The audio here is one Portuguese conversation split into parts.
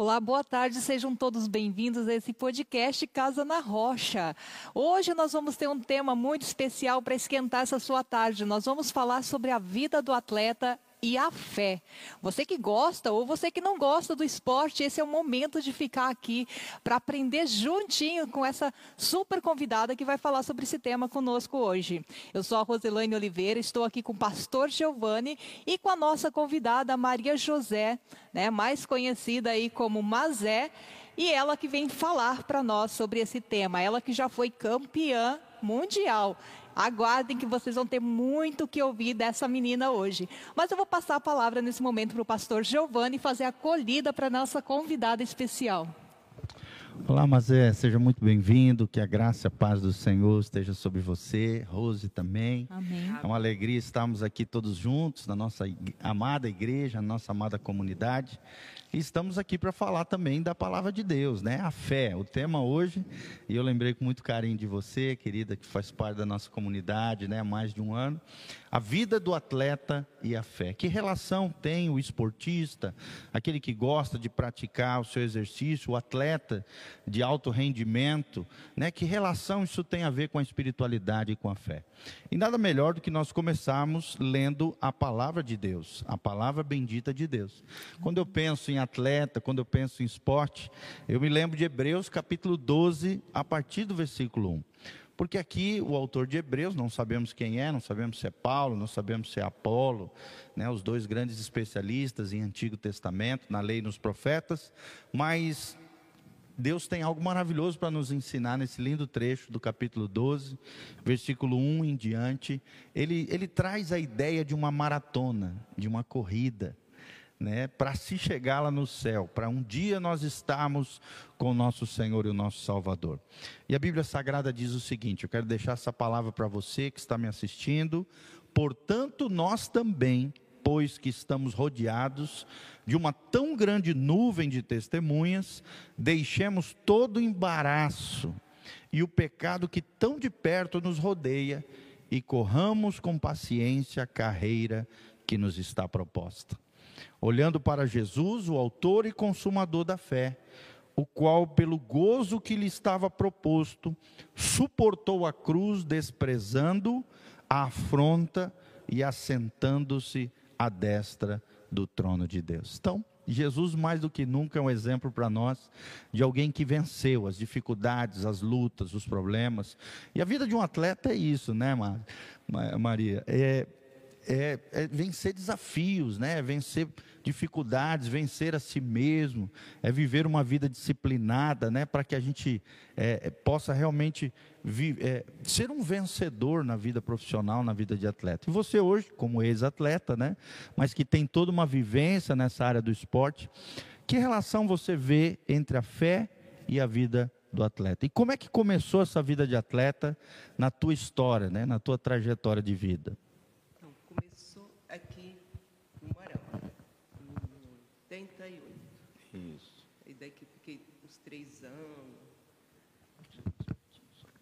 Olá, boa tarde, sejam todos bem-vindos a esse podcast Casa na Rocha. Hoje nós vamos ter um tema muito especial para esquentar essa sua tarde. Nós vamos falar sobre a vida do atleta e a fé. Você que gosta ou você que não gosta do esporte, esse é o momento de ficar aqui para aprender juntinho com essa super convidada que vai falar sobre esse tema conosco hoje. Eu sou a Roselane Oliveira, estou aqui com o pastor Giovanni e com a nossa convidada Maria José, né, mais conhecida aí como Mazé, e ela que vem falar para nós sobre esse tema. Ela que já foi campeã mundial Aguardem que vocês vão ter muito que ouvir dessa menina hoje. Mas eu vou passar a palavra nesse momento para o pastor Giovanni fazer a acolhida para a nossa convidada especial. Olá, Mazé, seja muito bem-vindo. Que a graça e a paz do Senhor esteja sobre você, Rose também. Amém. É uma alegria estarmos aqui todos juntos na nossa amada igreja, na nossa amada comunidade. Estamos aqui para falar também da palavra de Deus, né? A fé, o tema hoje. E eu lembrei com muito carinho de você, querida, que faz parte da nossa comunidade, né? Há mais de um ano. A vida do atleta e a fé. Que relação tem o esportista, aquele que gosta de praticar o seu exercício, o atleta de alto rendimento, né? Que relação isso tem a ver com a espiritualidade e com a fé? E nada melhor do que nós começarmos lendo a palavra de Deus, a palavra bendita de Deus. Quando eu penso em atleta, quando eu penso em esporte, eu me lembro de Hebreus capítulo 12, a partir do versículo 1. Porque aqui o autor de Hebreus, não sabemos quem é, não sabemos se é Paulo, não sabemos se é Apolo, né, os dois grandes especialistas em Antigo Testamento, na lei e nos profetas, mas Deus tem algo maravilhoso para nos ensinar nesse lindo trecho do capítulo 12, versículo 1 em diante. Ele, ele traz a ideia de uma maratona, de uma corrida né, para se chegar lá no céu, para um dia nós estarmos com o nosso Senhor e o nosso Salvador. E a Bíblia Sagrada diz o seguinte: eu quero deixar essa palavra para você que está me assistindo. Portanto, nós também, pois que estamos rodeados de uma tão grande nuvem de testemunhas, deixemos todo o embaraço e o pecado que tão de perto nos rodeia e corramos com paciência a carreira que nos está proposta olhando para Jesus, o autor e consumador da fé, o qual, pelo gozo que lhe estava proposto, suportou a cruz, desprezando a afronta e assentando-se à destra do trono de Deus. Então, Jesus, mais do que nunca, é um exemplo para nós de alguém que venceu as dificuldades, as lutas, os problemas. E a vida de um atleta é isso, né, Maria? É, é, é vencer desafios, né? É vencer dificuldades, vencer a si mesmo, é viver uma vida disciplinada, né? Para que a gente é, é possa realmente é, ser um vencedor na vida profissional, na vida de atleta. E você hoje, como ex-atleta, né? Mas que tem toda uma vivência nessa área do esporte, que relação você vê entre a fé e a vida do atleta? E como é que começou essa vida de atleta na tua história, né? Na tua trajetória de vida?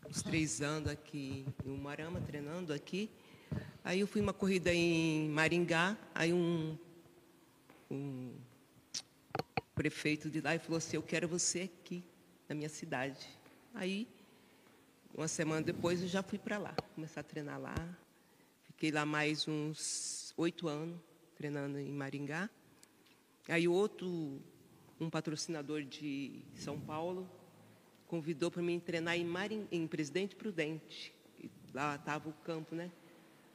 Uns três anos aqui em Umarama, treinando aqui. Aí eu fui uma corrida em Maringá, aí um, um prefeito de lá falou assim, eu quero você aqui na minha cidade. Aí, uma semana depois, eu já fui para lá, começar a treinar lá. Fiquei lá mais uns oito anos, treinando em Maringá. Aí outro, um patrocinador de São Paulo, convidou para mim treinar em, Marim, em Presidente Prudente. Lá estava o campo, né?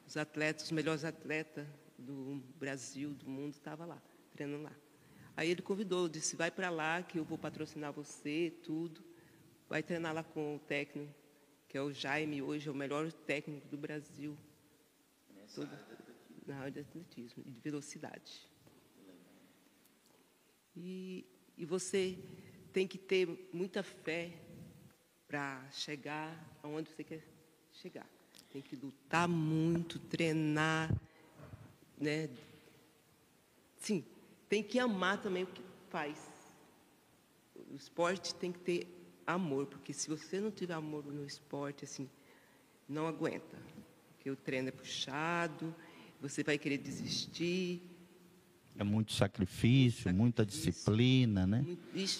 Os atletas, os melhores atletas do Brasil, do mundo, estavam lá, treinando lá. Aí ele convidou, disse, vai para lá que eu vou patrocinar você, tudo. Vai treinar lá com o técnico, que é o Jaime, hoje é o melhor técnico do Brasil. Todo, na área de atletismo e de velocidade. E, e você tem que ter muita fé para chegar aonde você quer chegar. Tem que lutar muito, treinar, né? Sim, tem que amar também o que faz. O esporte tem que ter amor, porque se você não tiver amor no esporte, assim, não aguenta. Porque o treino é puxado, você vai querer desistir. É muito sacrifício, muita disciplina, né?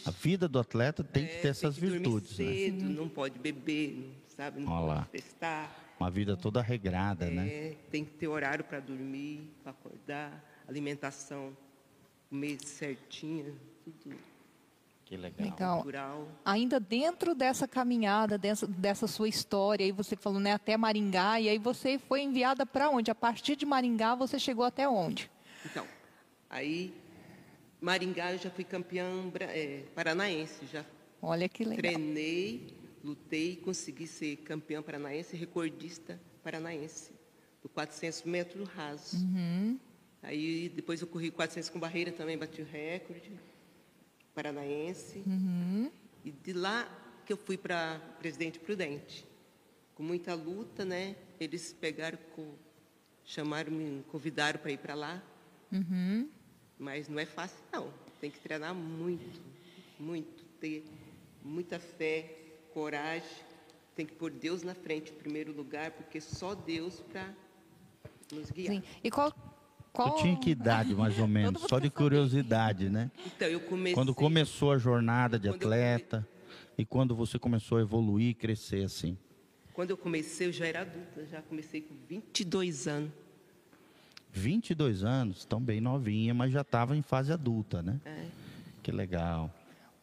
A vida do atleta tem que é, ter essas que virtudes, né? cedo, não pode beber, não, sabe? Não Olha lá. pode festar. Uma vida toda regrada, né? É, tem que ter horário para dormir, para acordar, alimentação, comer certinha, tudo Que legal. Legal. natural. Ainda dentro dessa caminhada, dessa, dessa sua história, aí você falou, né, até Maringá, e aí você foi enviada para onde? A partir de Maringá, você chegou até onde? Então, aí, Maringá eu já fui campeã é, paranaense, já Olha que legal. treinei, lutei e consegui ser campeã paranaense recordista paranaense do 400 metros raso. Uhum. Aí depois eu corri 400 com barreira também, bati o recorde paranaense. Uhum. E de lá que eu fui para Presidente Prudente. Com muita luta, né? Eles pegaram, chamaram, me convidaram para ir para lá. Uhum. Mas não é fácil, não. Tem que treinar muito, muito, ter muita fé, coragem. Tem que pôr Deus na frente em primeiro lugar, porque só Deus para nos guiar. Sim. E qual... qual... Tu tinha que idade, mais ou menos? Só de curiosidade, né? Então, eu comecei... Quando começou a jornada de Quando eu atleta e quando você começou a evoluir, crescer assim. Quando eu comecei, eu já era adulta, já comecei com 22 anos. 22 anos, tão bem novinha, mas já estava em fase adulta, né? É. Que legal.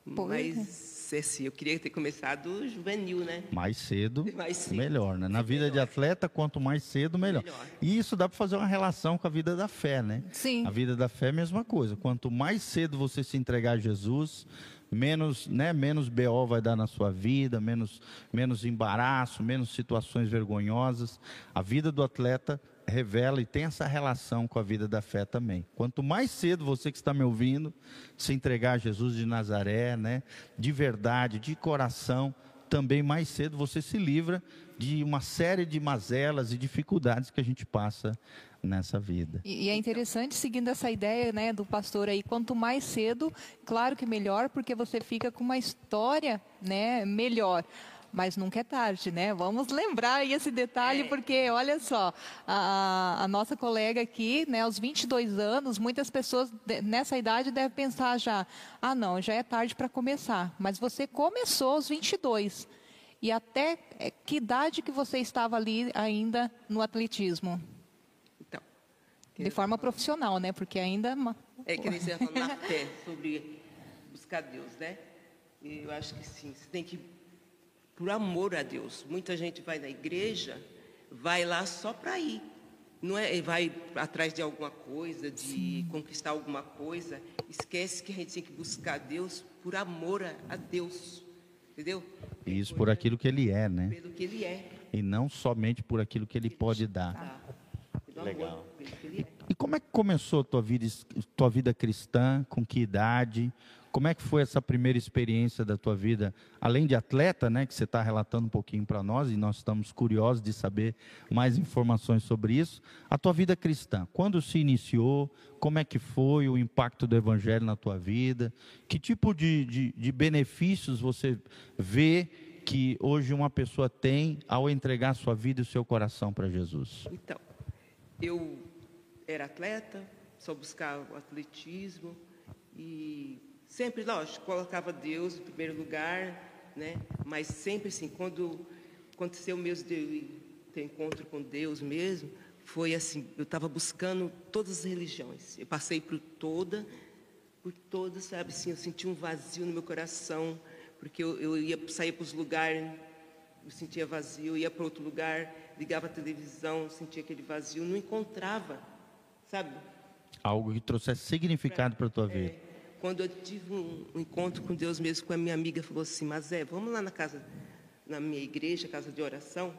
Mas, assim, eu queria ter começado juvenil, né? Mais cedo, Mais cedo. melhor, né? Na vida de Melhor. atleta, quanto mais cedo, melhor. Melhor. E isso dá para fazer uma relação com a vida da fé, né? Sim. A vida da fé é a mesma coisa. Quanto mais cedo você se entregar a Jesus, menos, né, menos BO vai dar na sua vida, menos, menos embaraço, menos situações vergonhosas. A vida do atleta revela e tem essa relação com a vida da fé também. Quanto mais cedo você que está me ouvindo se entregar a Jesus de Nazaré, né, de verdade, de coração, também mais cedo você se livra de uma série de mazelas e dificuldades que a gente passa nessa vida. E e é interessante, seguindo essa ideia né, do pastor aí, quanto mais cedo, claro que melhor, porque você fica com uma história né, melhor. Mas nunca é tarde, né? Vamos lembrar aí esse detalhe, porque olha só, a, a nossa colega aqui, né, aos 22 anos, muitas pessoas nessa idade devem pensar já, ah não, já é tarde para começar. Mas você começou aos 22. E até eh, que idade que você estava ali ainda no atletismo? Então, De forma profissional, né? Porque ainda. ma- É que nem você falou na fé, sobre buscar Deus, né? Eu acho que sim, você tem que, por amor a Deus. Muita gente vai na igreja, vai lá só para ir. Não é, vai atrás de alguma coisa, de conquistar alguma coisa. Esquece que a gente tem que buscar Deus por amor a, a Deus. Entendeu? E isso por aquilo que ele é, né? Pelo que Ele é. E não somente por aquilo que ele pode dar. Tá? Legal. amor, pelo que Ele é. E como é que começou a tua vida, tua vida cristã? Com que idade? Como é que foi essa primeira experiência da tua vida, além de atleta, né, que você está relatando um pouquinho para nós e nós estamos curiosos de saber mais informações sobre isso. A tua vida cristã, quando se iniciou? Como é que foi o impacto do evangelho na tua vida? Que tipo de, de, de benefícios você vê que hoje uma pessoa tem ao entregar sua vida e o seu coração para Jesus? Então, eu era atleta, só buscava o atletismo e sempre, lógico, colocava Deus em primeiro lugar, né? Mas sempre assim, quando aconteceu mesmo de ter encontro com Deus mesmo, foi assim, eu estava buscando todas as religiões. Eu passei por toda, por todas, sabe assim, eu senti um vazio no meu coração, porque eu, eu ia sair para os lugares, eu sentia vazio, ia para outro lugar, ligava a televisão, sentia aquele vazio, não encontrava, sabe? Algo que trouxesse significado para a tua vida. É, quando eu tive um, um encontro com Deus mesmo, com a minha amiga, falou assim, mas é, vamos lá na casa, na minha igreja, casa de oração,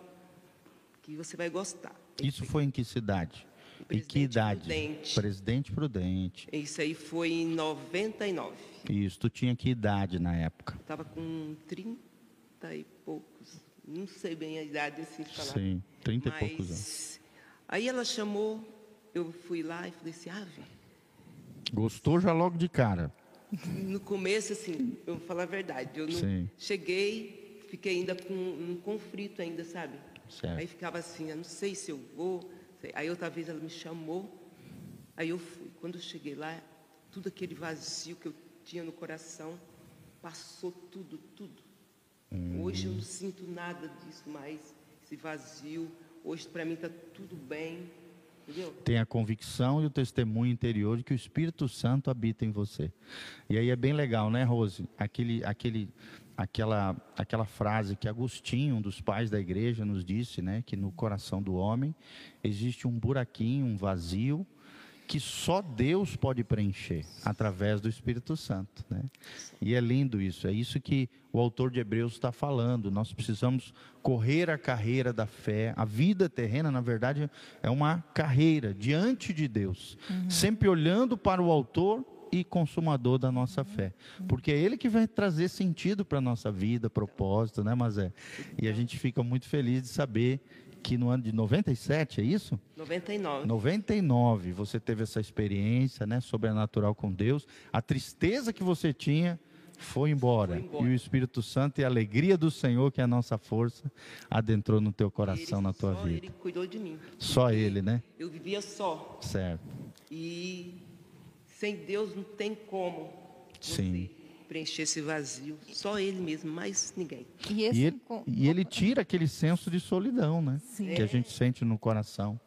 que você vai gostar. Isso foi em que cidade? Em que Presidente idade? Prudente. Presidente Prudente. Isso aí foi em 99. Isso, tu tinha que idade na época? Estava com 30 e poucos, não sei bem a idade assim de falar. Sim, 30 e Mas, poucos anos. Aí ela chamou, eu fui lá e falei assim, Ave, Gostou já logo de cara? no começo, assim, eu vou falar a verdade, eu não Sim. cheguei, fiquei ainda com um conflito ainda, sabe? Certo. Aí ficava assim, eu não sei se eu vou. Aí outra vez ela me chamou, Aí eu fui. Quando eu cheguei lá, tudo aquele vazio que eu tinha no coração, passou tudo, tudo. Hum. Hoje eu não sinto nada disso mais, esse vazio. Hoje para mim está tudo bem. Tem a convicção e o testemunho interior de que o Espírito Santo habita em você. E aí é bem legal, né, Rose? Aquele, aquele, aquela, aquela frase que Agostinho, um dos pais da igreja, nos disse, né? Que no coração do homem existe um buraquinho, um vazio, que só Deus pode preencher através do Espírito Santo, né? E é lindo isso, é isso que o autor de Hebreus está falando. Nós precisamos correr a carreira da fé. A vida terrena, na verdade, é uma carreira diante de Deus, sempre olhando para o autor e consumador da nossa fé. Porque é Ele que vai trazer sentido para a nossa vida, propósito, né, Mazé? E a gente fica muito feliz de saber que no ano de 97, é isso? 99. 99, você teve essa experiência, né, sobrenatural com Deus. A tristeza que você tinha foi embora. Foi embora. E o Espírito Santo e a alegria do Senhor, que é a nossa força, adentrou no teu coração, Ele- na tua só vida. Ele cuidou de mim. Só Ele, né? Eu vivia só. Certo. E sem Deus não tem como Sim. Preencher esse vazio. Só Ele mesmo, mais ninguém. E esse E ele, e ele tira aquele senso de solidão, né? Sim. Que a gente sente no coração.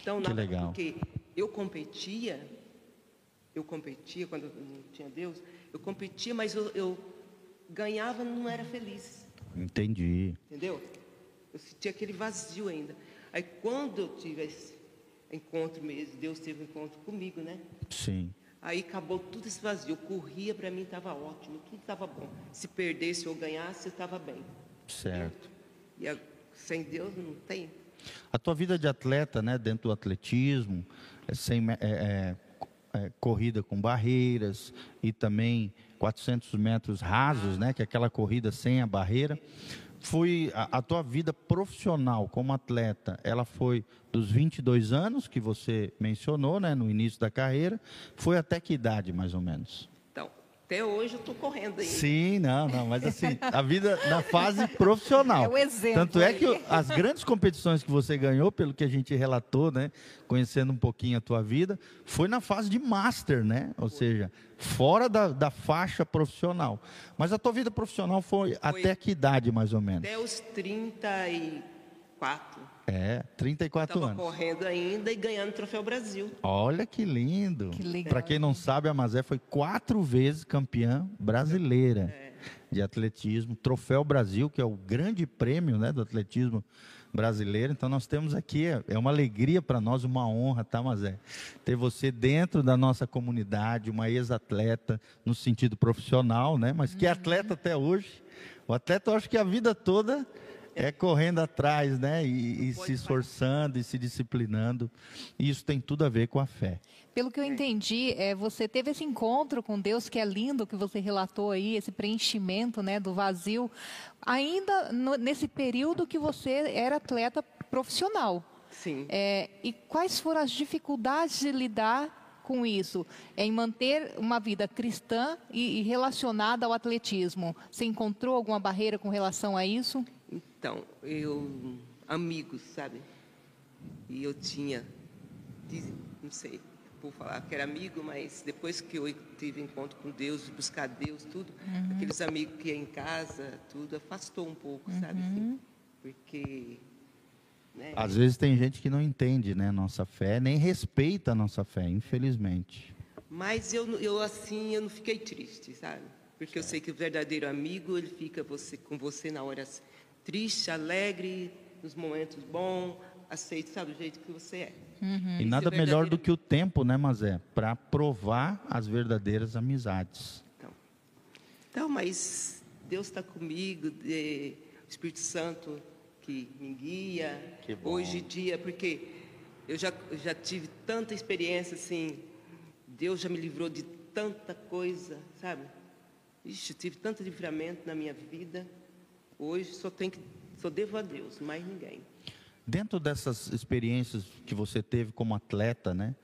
Então, Que legal. porque eu competia, eu competia quando não tinha Deus, eu competia, mas eu, eu ganhava não era feliz, Entendi. entendeu? Eu sentia aquele vazio ainda. Aí quando eu tive esse encontro mesmo, Deus teve um encontro comigo, né? Sim. Aí acabou tudo esse vazio. Eu corria, para mim estava ótimo, tudo estava bom. Se perdesse ou ganhasse, estava bem. Certo. E a- sem Deus não tem. A tua vida de atleta, né, dentro do atletismo, é sem, me- é- é- é corrida com barreiras e também 400 metros rasos, né, que é aquela corrida sem a barreira. Foi a, a tua vida profissional como atleta, ela foi dos 22 anos que você mencionou, né, no início da carreira, foi até que idade mais ou menos? Até hoje eu estou correndo ainda. Sim, não, não, mas assim, a vida na fase profissional. É o exemplo Tanto é aí. que as grandes competições que você ganhou, pelo que a gente relatou, né, conhecendo um pouquinho a tua vida, foi na fase de master, né? Ou seja, fora da, da faixa profissional. Mas a tua vida profissional foi, até que idade, mais ou menos? Até os 34. É, 34 Estava anos. correndo ainda e ganhando o Troféu Brasil. Olha que lindo. Que legal. Para quem não sabe, a Mazé foi quatro vezes campeã brasileira de atletismo, Troféu Brasil, que é o grande prêmio né, do atletismo brasileiro. Então nós temos aqui, é é uma alegria para nós, uma honra, tá, Mazé? Ter você dentro da nossa comunidade, uma ex-atleta no sentido profissional, né? Mas que é atleta até hoje. O atleta, eu acho que a vida toda é correndo atrás, né? E, e se esforçando e se disciplinando. E isso tem tudo a ver com a fé. Pelo que eu entendi, é, você teve esse encontro com Deus, que é lindo, que você relatou aí, esse preenchimento né, do vazio, ainda no- nesse período que você era atleta profissional. Sim. É, e quais foram as dificuldades de lidar com isso? Em manter uma vida cristã e, e relacionada ao atletismo. Você encontrou alguma barreira com relação a isso? Então, eu, amigos, sabe? E eu tinha, não sei, por falar que era amigo, mas depois que eu tive encontro com Deus, buscar Deus, tudo, aqueles amigos que iam em casa, tudo, afastou um pouco, sabe? assim? Porque, né? Às vezes tem gente que não entende, né, nossa fé, nem respeita a nossa fé, infelizmente. Mas eu, eu assim, eu não fiquei triste, sabe? Porque eu sei que o verdadeiro amigo, ele fica você, com você na hora triste, alegre, nos momentos bons, aceito, sabe, do jeito que você é. E Esse nada é o melhor do que o tempo, né, Mazé, para provar as verdadeiras amizades. Então, então mas Deus está comigo, de- o Espírito Santo que me guia. Que bom. Hoje em dia, porque eu já, já tive tanta experiência assim, Deus já me livrou de tanta coisa, sabe? Ixi, eu tive tanto livramento na minha vida. Hoje só tenho que, só devo a Deus, mais ninguém. Dentro dessas experiências que você teve como atleta, né?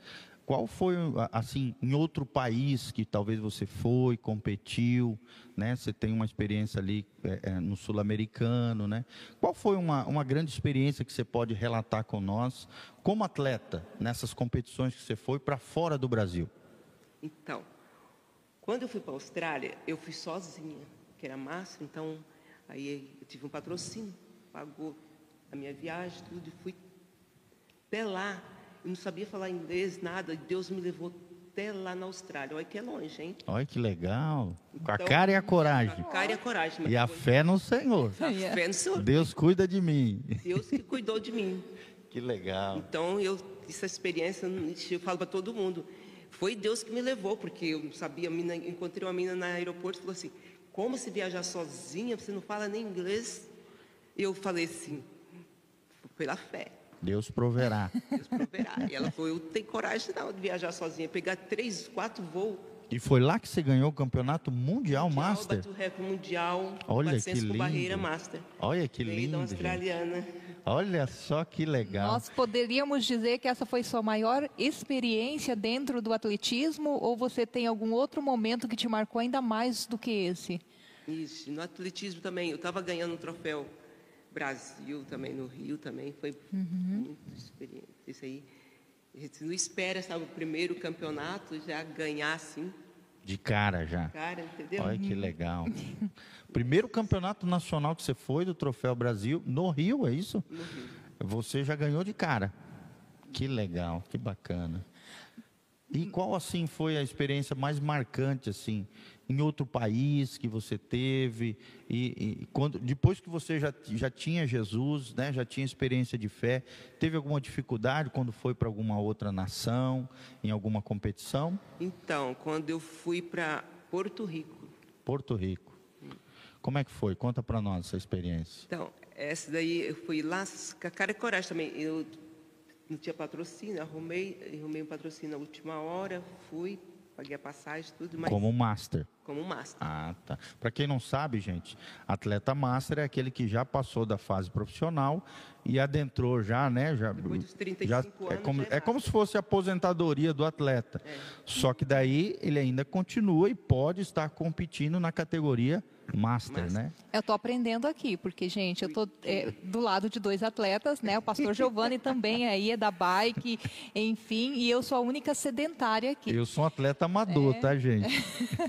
qual foi, assim, em outro país que talvez você foi, competiu, né? Você tem uma experiência ali é, é, no sul-americano, né? Qual foi uma, uma grande experiência que você pode relatar com nós, como atleta, nessas competições que você foi para fora do Brasil? Então, quando eu fui para a Austrália, eu fui sozinha, que era massa, então aí eu tive um patrocínio, pagou a minha viagem, tudo, e fui até lá eu não sabia falar inglês, nada. Deus me levou até lá na Austrália. Olha que é longe, hein? Olha que legal. Com a então, cara e a coragem. Com a cara e a coragem. E a foi... fé no Senhor. A fé no Senhor. Deus cuida de mim. Deus que cuidou de mim. Que legal. Então, eu, essa experiência, eu falo para todo mundo. Foi Deus que me levou, porque eu não sabia. Mina, encontrei uma menina no aeroporto e falou assim: Como se viajar sozinha? Você não fala nem inglês? Eu falei assim: Pela fé. Deus proverá. Deus proverá. E ela falou, eu tenho coragem não, de viajar sozinha, pegar três, quatro voos. E foi lá que você ganhou o campeonato mundial, mundial master? o recorde mundial. Olha que lindo. barreira master. Olha que lindo. Da australiana. Olha só que legal. Nós poderíamos dizer que essa foi sua maior experiência dentro do atletismo ou você tem algum outro momento que te marcou ainda mais do que esse? Isso, no atletismo também. Eu estava ganhando um troféu Brasil também, no Rio também, foi uhum. muito experiente. Isso aí, a gente não espera, sabe, o primeiro campeonato já ganhar assim. De cara já. Cara, entendeu? Olha que legal. primeiro campeonato nacional que você foi do Troféu Brasil, no Rio, é isso? No Rio. Você já ganhou de cara. Que legal, que bacana. E qual assim foi a experiência mais marcante assim em outro país que você teve e, e, quando depois que você já, já tinha Jesus, né, já tinha experiência de fé, teve alguma dificuldade quando foi para alguma outra nação, em alguma competição? Então, quando eu fui para Porto Rico. Porto Rico. Como é que foi? Conta para nós essa experiência. Então, essa daí eu fui lá com a cara e coragem também. Eu não tinha patrocínio, arrumei, arrumei um patrocínio na última hora, fui paguei a passagem, tudo. Mas... Como master. Como master. Ah, tá. Para quem não sabe, gente, atleta master é aquele que já passou da fase profissional e adentrou já, né? Já, Depois dos 35 já, anos. É como, é, é como se fosse a aposentadoria do atleta. É. Só que daí ele ainda continua e pode estar competindo na categoria Master, Master, né? Eu estou aprendendo aqui, porque, gente, eu estou é, do lado de dois atletas, né? O pastor Giovanni também aí é da bike, enfim, e eu sou a única sedentária aqui. Eu sou um atleta amador, é... tá, gente?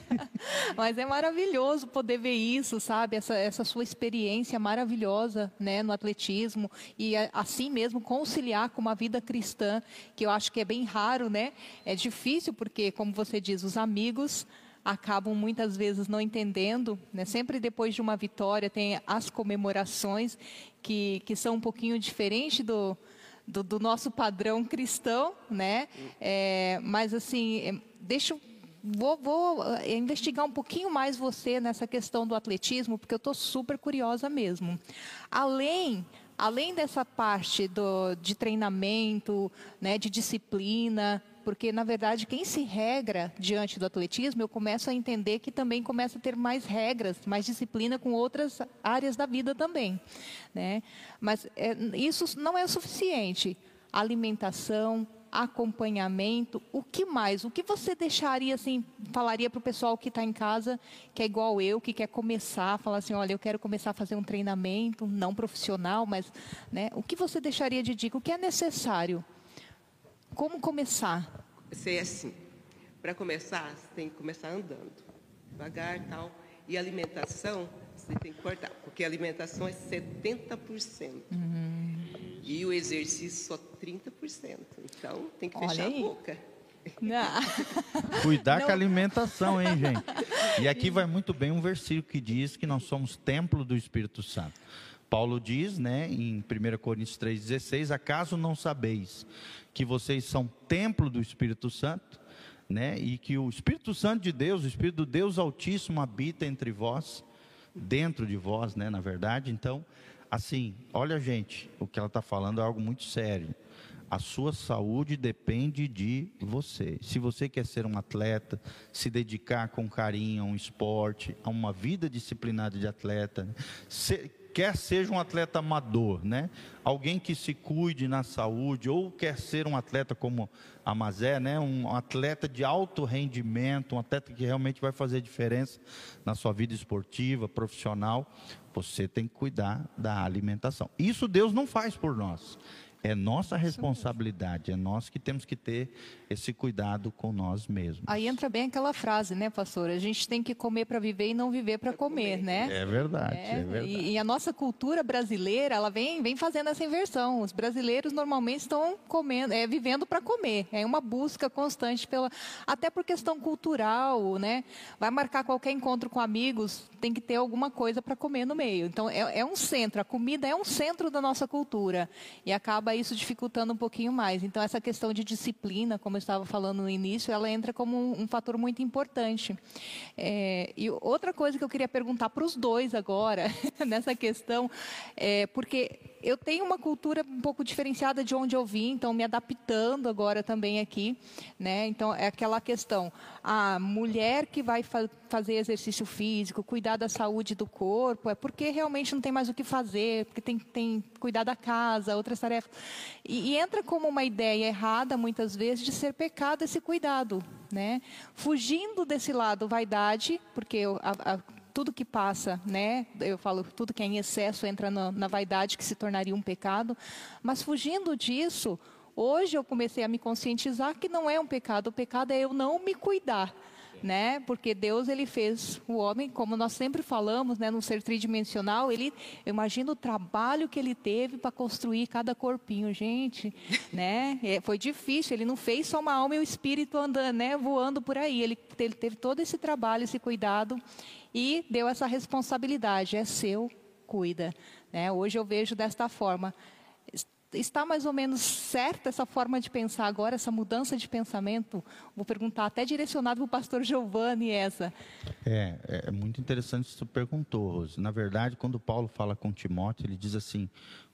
Mas é maravilhoso poder ver isso, sabe? Essa, essa sua experiência maravilhosa, né, no atletismo e assim mesmo conciliar com uma vida cristã, que eu acho que é bem raro, né? É difícil porque, como você diz, os amigos acabam muitas vezes não entendendo, né? sempre depois de uma vitória tem as comemorações que, que são um pouquinho diferentes do, do, do, nosso padrão cristão, né? É, mas assim, é, deixa Vou, vou, é, investigar um pouquinho mais você nessa questão do atletismo, porque eu estou super curiosa mesmo. Além, além dessa parte do, de treinamento, né, de disciplina, porque na verdade quem se regra diante do atletismo, eu começo a entender que também começa a ter mais regras, mais disciplina com outras áreas da vida também, né? Mas é, isso não é o suficiente. Alimentação, acompanhamento, o que mais? O que você deixaria assim, falaria para o pessoal que está em casa, que é igual eu, que quer começar, falar assim, olha, eu quero começar a fazer um treinamento, não profissional, mas, né? O que você deixaria de dica? O que é necessário? Como começar? Ser assim. Para começar, você tem que começar andando. Devagar tal. E alimentação, você tem que cortar. Porque a alimentação é 70%. Uhum. E o exercício só 30%. Então, tem que Olha fechar aí. a boca. Não. Cuidar Não. com a alimentação, hein, gente? E aqui vai muito bem um versículo que diz que nós somos templo do Espírito Santo. Paulo diz, né, em 1 Coríntios 3,16: Acaso não sabeis que vocês são templo do Espírito Santo, né? E que o Espírito Santo de Deus, o Espírito do Deus Altíssimo habita entre vós, dentro de vós, né? Na verdade, então, assim, olha gente, o que ela está falando é algo muito sério. a sua saúde depende de você. Se você quer ser um atleta, se dedicar com carinho a um esporte, a uma vida disciplinada de atleta, se, quer seja um atleta amador, né? Alguém que se cuide na saúde, ou quer ser um atleta como a Mazé, né? Um atleta de alto rendimento, um atleta que realmente vai fazer diferença na sua vida esportiva, profissional, você tem que cuidar da alimentação. Isso Deus não faz por nós. É nossa responsabilidade, é nós que temos que ter esse cuidado com nós mesmos. Aí entra bem aquela frase, né, pastor? A gente tem que comer para viver e não viver para comer, né? É verdade, é, é verdade. E, e, a nossa cultura brasileira, ela vem, vem fazendo essa inversão. Os brasileiros normalmente estão comendo, é, vivendo para comer. É uma busca constante pela, até por questão cultural, né? Vai marcar qualquer encontro com amigos, tem que ter alguma coisa para comer no meio. Então é, é um centro, a comida é um centro da nossa cultura e acaba acaba isso dificultando um pouquinho mais. Então, essa questão de disciplina, como eu estava falando no início, ela entra como um, um fator muito importante. É, e outra coisa que eu queria perguntar para os dois agora, nessa questão, é porque eu tenho uma cultura um pouco diferenciada de onde eu vim, então me adaptando agora também aqui, né? Então é aquela questão, a mulher que vai fa fazer exercício físico, cuidar da saúde do corpo, é porque realmente não tem mais o que fazer, porque tem tem cuidar da casa, outras tarefas. E, e entra como uma ideia errada muitas vezes de ser pecado esse cuidado, né? Fugindo desse lado vaidade, porque a, a tudo que passa, né? Eu falo, tudo que é em excesso entra na, na vaidade, que se tornaria um pecado. Mas fugindo disso, hoje eu comecei a me conscientizar que não é um pecado. O pecado é eu não me cuidar né? Porque Deus ele fez o homem, como nós sempre falamos, né, no ser tridimensional, ele imagina o trabalho que ele teve para construir cada corpinho, gente, né? É, foi difícil, ele não fez só uma alma e o espírito andando, né, voando por aí. Ele, ele teve todo esse trabalho, esse cuidado e deu essa responsabilidade, é seu, cuida, né? Hoje eu vejo desta forma está mais ou menos certa essa forma de pensar agora, essa mudança de pensamento? Vou perguntar até direcionado para o pastor Giovanni essa. É, é muito interessante isso que você perguntou, Rose. Na verdade, quando Paulo fala com Timóteo, ele diz assim: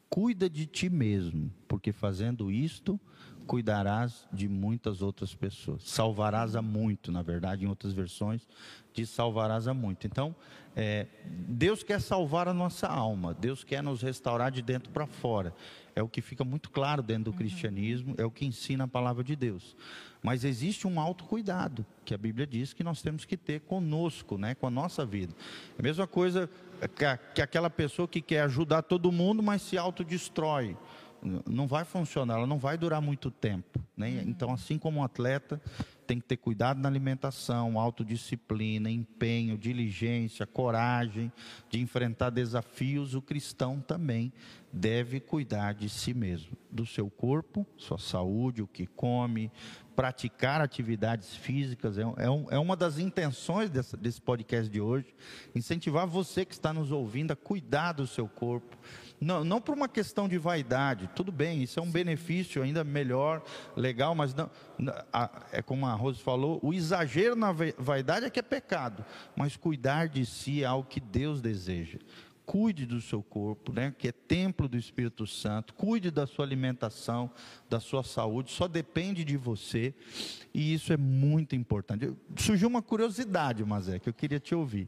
cuida de ti mesmo, porque fazendo isto, cuidarás de muitas outras pessoas. Salvarás a muito, na verdade, em outras versões, diz salvarás a muito. Então, é, Deus quer salvar a nossa alma, Deus quer nos restaurar de dentro para fora. É o que fica muito claro dentro do uhum. cristianismo, é o que ensina a palavra de Deus. Mas existe um autocuidado, que a Bíblia diz que nós temos que ter conosco, né, com a nossa vida. É a mesma coisa que, aquela pessoa que quer ajudar todo mundo, mas se autodestrói não vai funcionar, ela não vai durar muito tempo. Né? Então, assim como um atleta, tem que ter cuidado na alimentação, autodisciplina, empenho, diligência, coragem de enfrentar desafios, o cristão também deve cuidar de si mesmo, do seu corpo, sua saúde, o que come, praticar atividades físicas. É, é, um, é uma das intenções dessa, desse podcast de hoje, incentivar você que está nos ouvindo a cuidar do seu corpo, não, não por uma questão de vaidade, tudo bem, isso é um benefício ainda melhor, legal, mas não, é como a Rose falou, o exagero na vaidade é que é pecado, mas cuidar de si é algo que Deus deseja cuide do seu corpo, né, que é templo do Espírito Santo, cuide da sua alimentação, da sua saúde, só depende de você, e isso é muito importante. Surgiu uma curiosidade, Mazé, que eu queria te ouvir.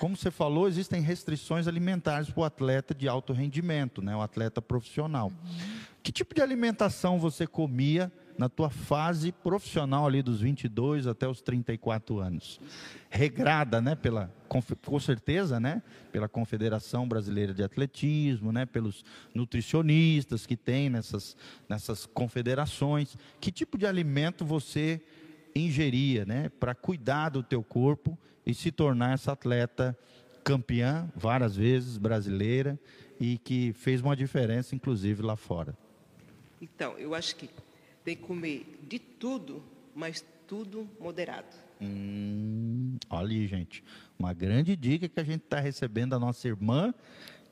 Como você falou, existem restrições alimentares para o atleta de alto rendimento, né, o atleta profissional. Uhum. Que tipo de alimentação você comia na tua fase profissional ali dos 22 até os 34 anos. Regrada, né, pela com certeza, né, pela Confederação Brasileira de Atletismo, né, pelos nutricionistas que tem nessas nessas confederações. Que tipo de alimento você ingeria, né, para cuidar do teu corpo e se tornar essa atleta campeã várias vezes brasileira e que fez uma diferença inclusive lá fora? Então, eu acho que tem que comer de tudo, mas tudo moderado. Hum, olha aí, gente. Uma grande dica que a gente está recebendo da nossa irmã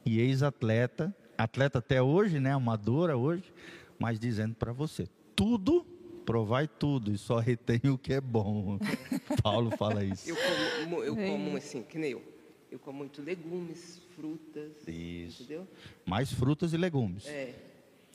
e ex-atleta, atleta até hoje, né? Amadora hoje, mas dizendo para você: tudo, provai tudo e só retém o que é bom. Paulo fala isso. Eu como, eu como assim, que nem eu. Eu como muito legumes, frutas. Isso. Entendeu? Mais frutas e legumes. É.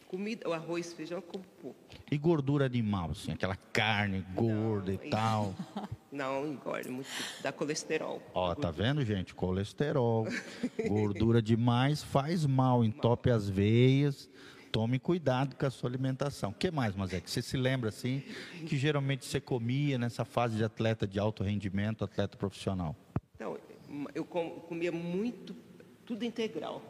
Comida, o arroz, feijão, como pouco. E gordura animal, assim, aquela carne gorda Não, e tal. Não, engorda muito, dá colesterol. Ó, tá vendo, gente? Colesterol, gordura demais faz mal, entope as veias. Tome cuidado com a sua alimentação. O que mais, Mazé? Que você se lembra, assim, que geralmente você comia nessa fase de atleta de alto rendimento, atleta profissional? Então, eu com- comia muito, tudo integral.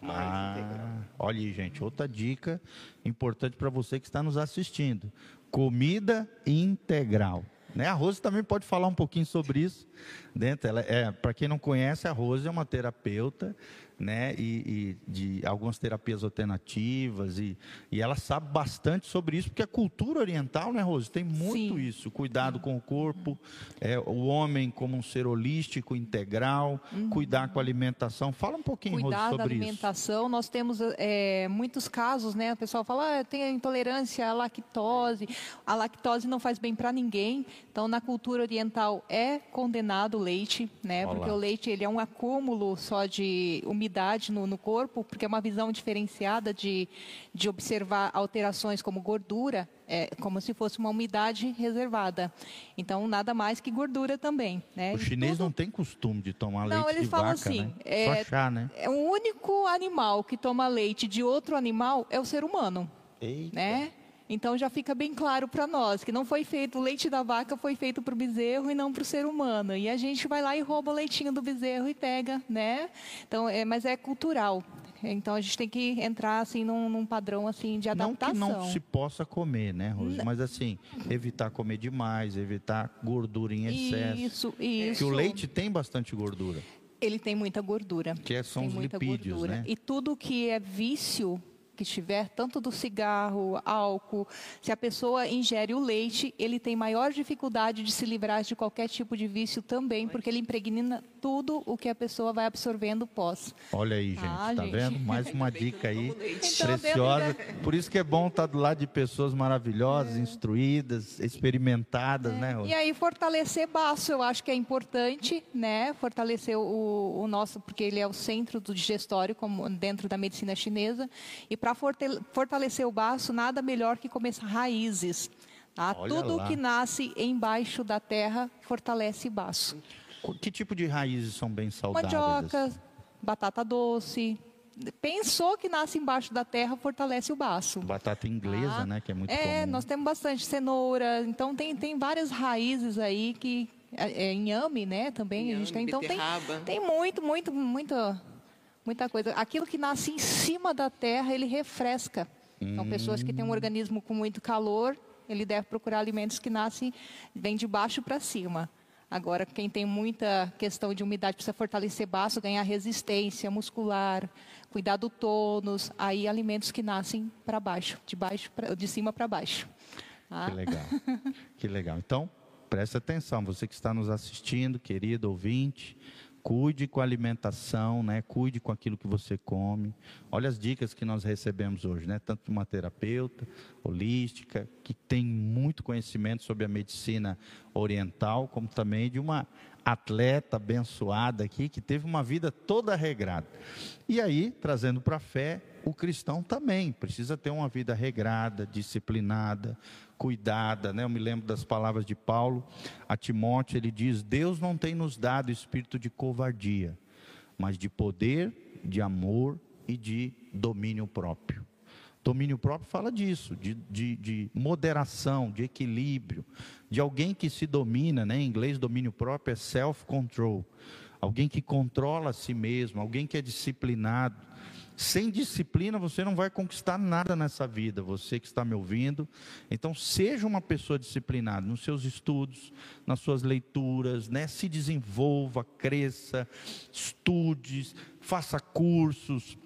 Mais integral. Ah, olha aí, gente, outra dica importante para você que está nos assistindo: comida integral. Né? A Rose também pode falar um pouquinho sobre isso. Dentro, ela é, para quem não conhece, a Rose é uma terapeuta, né? E, e de algumas terapias alternativas e, e ela sabe bastante sobre isso, porque a cultura oriental, né, Rose, tem muito Sim. isso. Cuidado com o corpo, é, o homem como um ser holístico, integral, cuidar com a alimentação. Fala um pouquinho, Rose, Cuidar da sobre isso. alimentação, nós temos é, muitos casos, né? O pessoal fala, ah, eu tenho intolerância à lactose. A lactose não faz bem para ninguém. Então, na cultura oriental é condenado o leite, né? Olá. Porque o leite ele é um acúmulo só de umidade no, no corpo, porque é uma visão diferenciada de, de observar alterações como gordura, é como se fosse uma umidade reservada. Então, nada mais que gordura também, né? O chinês tudo- não tem costume de tomar Não, leite eles de falam vaca, assim, né? é- chá, né? É o único animal que toma leite de outro animal é o ser humano, Eita. né? Então já fica bem claro para nós que não foi feito o leite da vaca foi feito para o bezerro e não para o ser humano. E a gente vai lá e rouba o leitinho do bezerro e pega, né? Então, é, mas é cultural. Então a gente tem que entrar assim num, num padrão assim de Não que adaptação. não se possa comer, né, Rose? Mas assim, evitar comer demais, evitar gordura em excesso. Isso, Porque isso. o leite tem bastante gordura. Ele tem muita gordura. Que são tem os lipídios, gordura. né? E tudo que é vício que estiver, tanto do cigarro, álcool, se a pessoa ingere o leite, ele tem maior dificuldade de se livrar de qualquer tipo de vício também, porque ele impregna tudo o que a pessoa vai absorvendo pós. Olha aí, gente, Ah, tá gente. vendo? Mais uma dica aí. Então, preciosa. dentro Por isso que é bom estar do lado de pessoas maravilhosas, instruídas, experimentadas, né, Rose? E aí fortalecer baço, eu acho que é importante, né? Fortalecer o, o nosso, porque ele é o centro do digestório, como dentro da medicina chinesa. E para fortalecer o baço, nada melhor que começar raízes. Tá? Tudo lá. que nasce embaixo da terra fortalece baço. Que tipo de raízes são bem saudáveis? assim? Mandioca, batata doce. Pensou que nasce embaixo da terra, fortalece o baço. Batata inglesa, Ah, né, que é muito é, comum. nós temos bastante cenoura, então tem, tem várias raízes aí que é, é, inhame, né, também a gente tem, Inhame, então tem, beterraba. tem muito, muito, muita, muita coisa. Aquilo que nasce em cima da terra, ele refresca. Então pessoas que têm Hum. um organismo com muito calor, ele deve procurar alimentos que nascem vem de baixo para cima. Agora, quem tem muita questão de umidade precisa fortalecer baço, ganhar resistência muscular, cuidar do tônus, aí alimentos que nascem para baixo, de baixo pra, de cima para baixo. tá? Que legal. que legal. Então, preste atenção, você que está nos assistindo, querido ouvinte, cuide com a alimentação, né? Cuide com aquilo que você come. Olha as dicas que nós recebemos hoje, né? Tanto de uma terapeuta holística que tem muito conhecimento sobre a medicina oriental, como também de uma atleta abençoada aqui que teve uma vida toda regrada. E aí, trazendo para a fé, o cristão também precisa ter uma vida regrada, disciplinada, cuidada, né? Eu me lembro das palavras de Paulo a Timóteo, ele diz: "Deus não tem nos dado espírito de covardia, mas de poder, de amor e de domínio próprio." Domínio próprio fala disso, de, de, de moderação, de equilíbrio, de alguém que se domina, né? em inglês domínio próprio é self-control, alguém que controla a si mesmo, alguém que é disciplinado. Sem disciplina você não vai conquistar nada nessa vida, você que está me ouvindo. Então seja uma pessoa disciplinada nos seus estudos, nas suas leituras, né? se desenvolva, cresça, estude, faça cursos,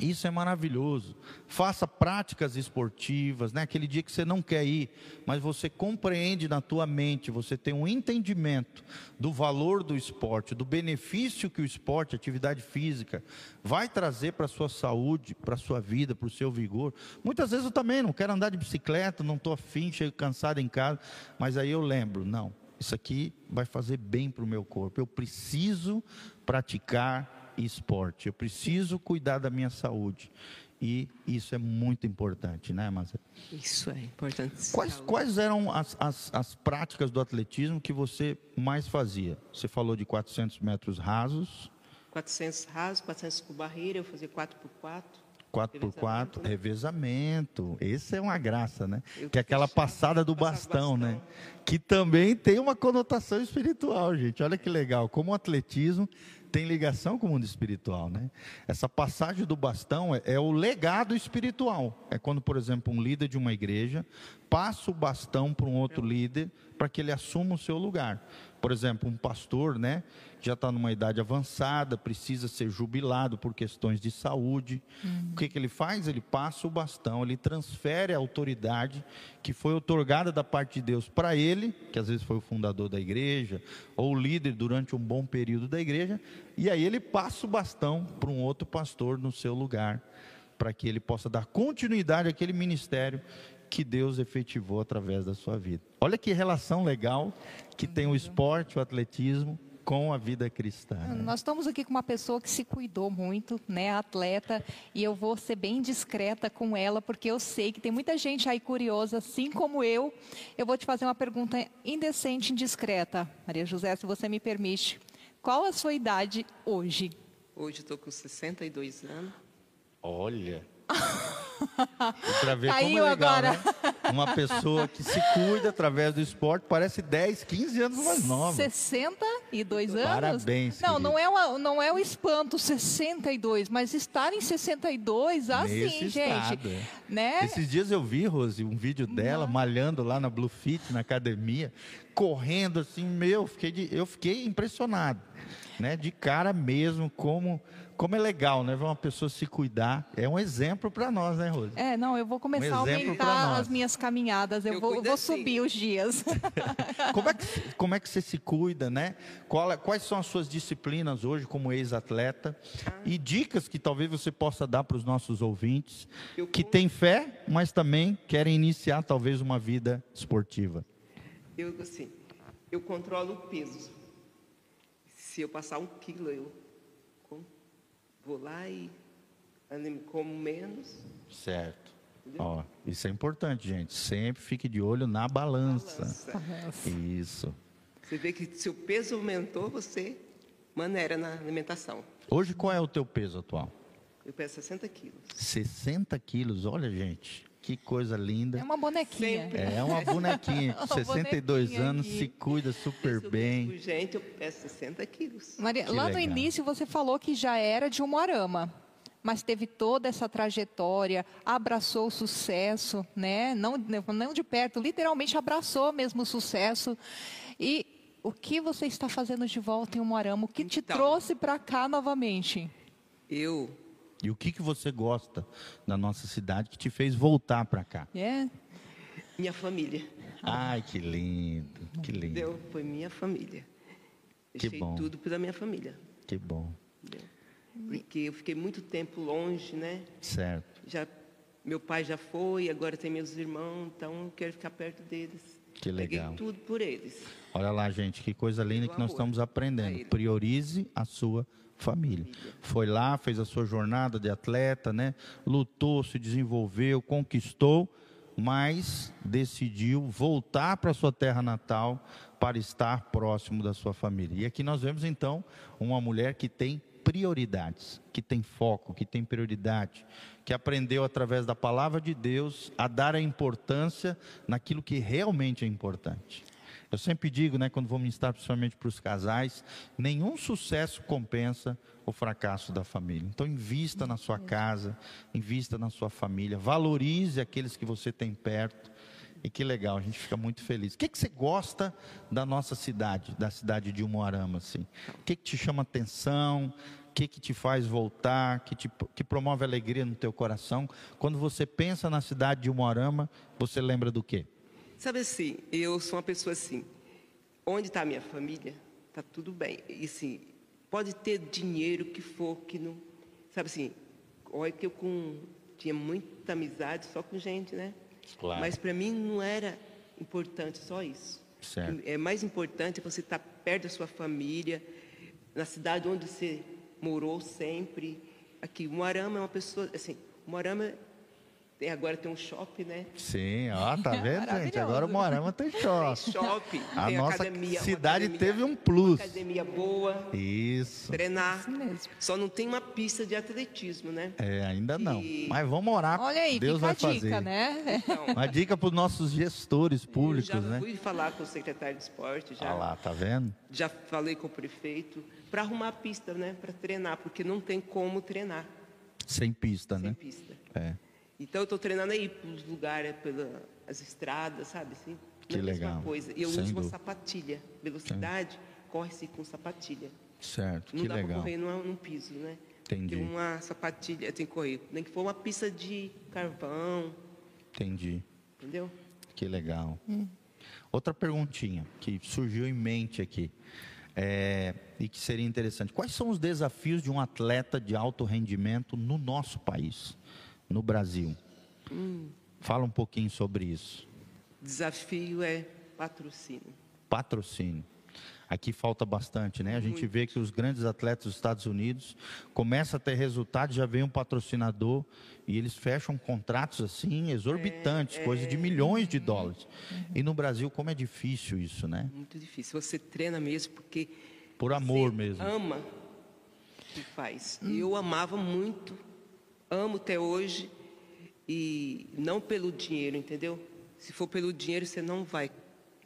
isso é maravilhoso. Faça práticas esportivas, né? Aquele dia que você não quer ir, mas você compreende na tua mente, você tem um entendimento do valor do esporte, do benefício que o esporte, atividade física, vai trazer para a sua saúde, para a sua vida, para o seu vigor. Muitas vezes eu também não quero andar de bicicleta, não estou afim, chego cansado em casa, mas aí eu lembro, não, isso aqui vai fazer bem para o meu corpo. Eu preciso praticar esporte. Eu preciso cuidar da minha saúde. E isso é muito importante, né, Marcelo? Isso é importante. Quais, quais eram as, as, as práticas do atletismo que você mais fazia? Você falou de 400 metros rasos. 400 rasos, 400 por barreira, eu fazia 4 por 4 4x4, revezamento. Esse é uma graça, né? Eu que é aquela passada do bastão, bastão, né? Que também tem uma conotação espiritual, gente. Olha que legal. Como o atletismo tem ligação com o mundo espiritual, né? Essa passagem do bastão é, é, o legado espiritual. É quando, por exemplo, um líder de uma igreja passa o bastão para um outro líder para que ele assuma o seu lugar. Por exemplo, um pastor, né? já está numa idade avançada, precisa ser jubilado por questões de saúde. Uhum. O que, que ele faz? Ele passa o bastão, ele transfere a autoridade que foi otorgada da parte de Deus para ele, que às vezes foi o fundador da igreja, ou líder durante um bom período da igreja, e aí ele passa o bastão para um outro pastor no seu lugar, para que ele possa dar continuidade àquele ministério que Deus efetivou através da sua vida. Olha que relação legal que tem o esporte, o atletismo com a vida cristã. Né? Nós estamos aqui com uma pessoa que se cuidou muito, né, atleta, e eu vou ser bem discreta com ela, porque eu sei que tem muita gente aí curiosa, assim como eu. Eu vou te fazer uma pergunta indecente, indiscreta, Maria José, se você me permite. Qual a sua idade hoje? Hoje estou com 62 anos. Olha. Para ver Caiu como é legal, agora. Né? Uma pessoa que se cuida através do esporte parece 10, 15 anos mais nova. 62 anos? Parabéns. Não, não é, uma, não é o espanto 62, mas estar em 62, assim, Nesse gente. Estado. É. Né? Esses dias eu vi, Rose, um vídeo dela não. malhando lá na Blue Fit, na academia, correndo assim, meu, fiquei de, eu fiquei impressionado. Né, de cara mesmo, como como é legal, né? Ver uma pessoa se cuidar. É um exemplo para nós, né, Rose? É, não, eu vou começar um a aumentar as minhas caminhadas. Eu, eu vou, vou subir os dias. como, é que, como é que você se cuida, né? Qual, é, quais são as suas disciplinas hoje como ex-atleta? E dicas que talvez você possa dar para os nossos ouvintes eu que têm fé, mas também querem iniciar talvez uma vida esportiva. Eu, assim, eu controlo o peso. Se eu passar um quilo, eu vou lá e como menos. Certo. Ó, isso é importante, gente. Sempre fique de olho na balança. balança. Isso. Você vê que se o peso aumentou, você maneira na alimentação. Hoje, qual é o teu peso atual? Eu peso 60 quilos. 60 quilos, olha, gente. Que coisa linda. É uma bonequinha. Sempre. É uma bonequinha. Com 62 bonequinha anos, aqui. se cuida super bem. Gente, eu peço 60 quilos. Maria, lá legal. no início você falou que já era de Umuarama. Mas teve toda essa trajetória, abraçou o sucesso, né? Não, não de perto, literalmente abraçou mesmo o sucesso. E o que você está fazendo de volta em Umuarama? O que então, te trouxe para cá novamente? Eu e o que, que você gosta da nossa cidade que te fez voltar para cá? É. Minha família. Ai, que lindo, que lindo. Deu, foi minha família. Deixei que bom. tudo pela minha família. Que bom. Deu. Porque eu fiquei muito tempo longe, né? Certo. Já, meu pai já foi, agora tem meus irmãos, então eu quero ficar perto deles. Que legal. Peguei tudo por eles. Olha lá, gente, que coisa linda que nós estamos aprendendo. Priorize a sua família. Foi lá, fez a sua jornada de atleta, né? Lutou, se desenvolveu, conquistou, mas decidiu voltar para sua terra natal para estar próximo da sua família. E aqui nós vemos então uma mulher que tem prioridades, que tem foco, que tem prioridade, que aprendeu através da palavra de Deus a dar a importância naquilo que realmente é importante. Eu sempre digo, né, quando vou ministrar principalmente para os casais, nenhum sucesso compensa o fracasso da família. Então invista na sua casa, invista na sua família, valorize aqueles que você tem perto. E que legal, a gente fica muito feliz. O que, que você gosta da nossa cidade, da cidade de Umuarama, assim? O que, que te chama atenção? O que, que te faz voltar? Que, te, que promove alegria no teu coração? Quando você pensa na cidade de Umuarama, você lembra do quê? Sabe assim, eu sou uma pessoa assim, onde está a minha família, está tudo bem. E assim, pode ter dinheiro que for, que não. Sabe assim, olha que eu com, tinha muita amizade só com gente, né? Claro. Mas para mim não era importante só isso. Certo. É mais importante você estar tá perto da sua família, na cidade onde você morou sempre. Aqui, Moarama é uma pessoa, assim, Moarama tem, agora tem um shopping, né? Sim, ó, tá vendo, gente? Agora o Moarama tem shopping. Shopping, A tem nossa academia. cidade academia- teve um plus. Uma academia boa, Isso. treinar. Isso mesmo. Só não tem uma pista de atletismo, né? É, ainda não. E- Mas vamos orar. Olha aí, Deus fica vai a dica, fazer. né? Então, Uma dica para os nossos gestores públicos, eu já né? fui falar com o secretário de esporte, já, Olha lá, tá vendo? já falei com o prefeito para arrumar a pista, né? Para treinar, porque não tem como treinar Sem pista, sem né? pista. É. Então eu estou treinando aí pelos lugares, pelas estradas, sabe assim? Que Não é a mesma legal. coisa. E eu Sem uso uma sapatilha. Velocidade, corre-se com sapatilha. Certo, Não que dá para legal. correr num, num piso, né? Entendi. Tem uma sapatilha, tem que correr. Nem que for uma pista de carvão, Entendi. entendeu? Que legal. Outra perguntinha que surgiu em mente aqui é, e que seria interessante. Quais são os desafios de um atleta de alto rendimento no nosso país, no Brasil? Fala um pouquinho sobre isso. Desafio é patrocínio. Patrocínio. Aqui falta bastante, né? A gente vê que os grandes atletas dos Estados Unidos começam a ter resultados, já vem um patrocinador e eles fecham contratos assim exorbitantes, coisa de milhões de dólares. E no Brasil, como é difícil isso, né? Muito difícil. Você treina mesmo porque Por amor você mesmo. ama o que faz. Eu amava muito, amo até hoje e não pelo dinheiro, entendeu? Se for pelo dinheiro, você não vai.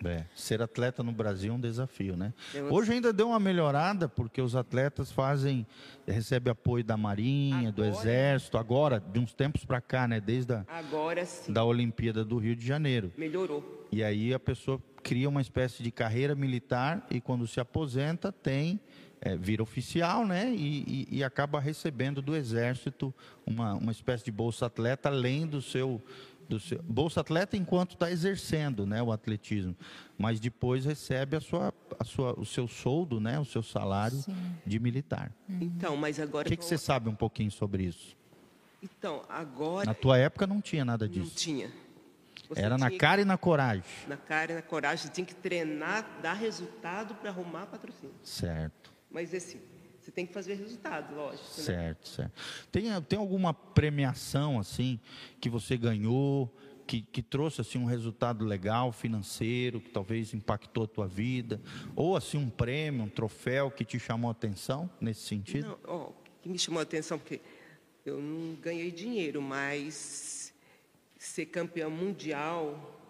É, ser atleta no Brasil é um desafio, né? Eu- Hoje ainda deu uma melhorada porque os atletas fazem, recebem apoio da Marinha, do Agora- Exército, agora de uns tempos para cá, né? Desde a Agora sim, da Olimpíada do Rio de Janeiro. melhorou. E aí a pessoa cria uma espécie de carreira militar e quando se aposenta tem é, vira oficial, né? E, e- e acaba recebendo do exército uma, uma espécie de bolsa atleta além do seu do seu bolsa atleta enquanto está exercendo, né, o atletismo, mas depois recebe a sua, a sua o seu soldo, né, o seu salário de militar. Então, mas O agora. que, que você sabe um pouquinho sobre isso? Então, agora Na tua época não tinha nada não disso. tinha. Você Era na cara e na coragem. que- Na cara e na coragem. Você tinha que treinar, dar resultado para arrumar patrocínio. Certo. Mas assim, você tem que fazer resultado, lógico. né? Certo, certo. Tem, tem alguma premiação assim que você ganhou, que, que trouxe assim um resultado legal financeiro, que talvez impactou a tua vida, ou assim um prêmio, um troféu que te chamou a atenção nesse sentido? Não, ó, o que me chamou a atenção, porque eu não ganhei dinheiro, mas ser campeã mundial,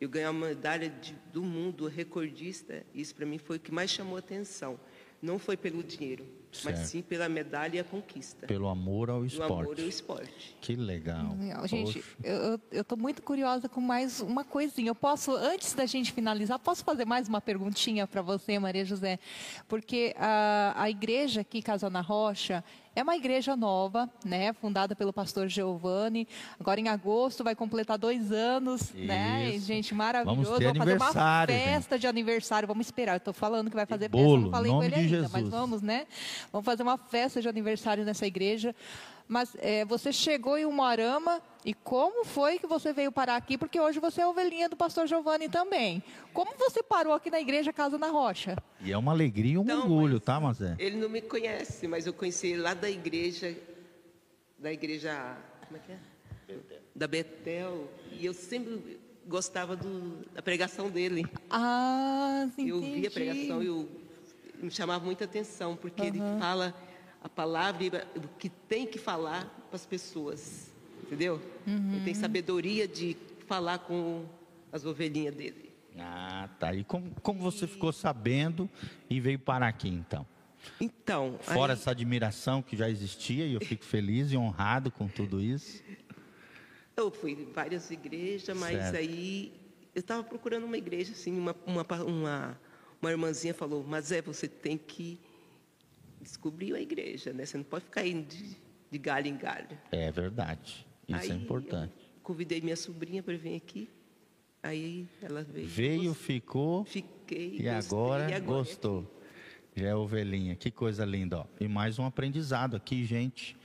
eu ganhar uma medalha de- do mundo recordista, isso para mim foi o que mais chamou a atenção. Não foi pelo dinheiro, mas Certo. sim pela medalha e a conquista. Pelo amor ao esporte. amor ao esporte. Que legal. Legal. Gente, Poxa. eu estou muito curiosa com mais uma coisinha. Eu posso, antes da gente finalizar, posso fazer mais uma perguntinha para você, Maria José? Porque a, a igreja aqui, Casa na Rocha, é uma igreja nova, né? Fundada pelo pastor Giovanni. Agora em agosto vai completar dois anos, né? E, Isso. gente, maravilhoso. Vamos ter fazer uma festa de aniversário. Vamos esperar. Estou falando que vai fazer festa, bolo, não falei com ele de ainda, mas Jesus. vamos, né? Vamos fazer uma festa de aniversário nessa igreja. Mas é, você chegou em Umuarama e como foi que você veio parar aqui? Porque hoje você é ovelhinha do pastor Giovanni também. Como você parou aqui na igreja Casa na Rocha? E é uma alegria e um Então, orgulho, mas- tá, Mazé? Ele não me conhece, mas eu conheci ele lá da igreja, da igreja, como é que é? Da Betel. E eu sempre gostava do- da pregação dele. Ah, sim. Eu vi a pregação e eu, me chamava muita atenção, porque ele fala a palavra e o que tem que falar para as pessoas, entendeu? Ele tem sabedoria de falar com as ovelhinhas dele. Ah, tá. E como, como você ficou sabendo e veio parar aqui, então? Então, Fora aí- essa admiração que já existia, e eu fico feliz e honrado com tudo isso. eu fui em várias igrejas, mas Certo. aí eu estava procurando uma igreja, assim, uma, uma, uma, uma irmãzinha falou, mas é, você tem que descobrir a igreja, né? Você não pode ficar indo de, de galho em galho. É verdade. Isso Aí é importante. eu convidei minha sobrinha para vir aqui. Aí ela veio. Veio, ficou Fiquei. e gostei, agora, e gostou. Já é ovelhinha. Que coisa linda, ó. E mais um aprendizado aqui, gente.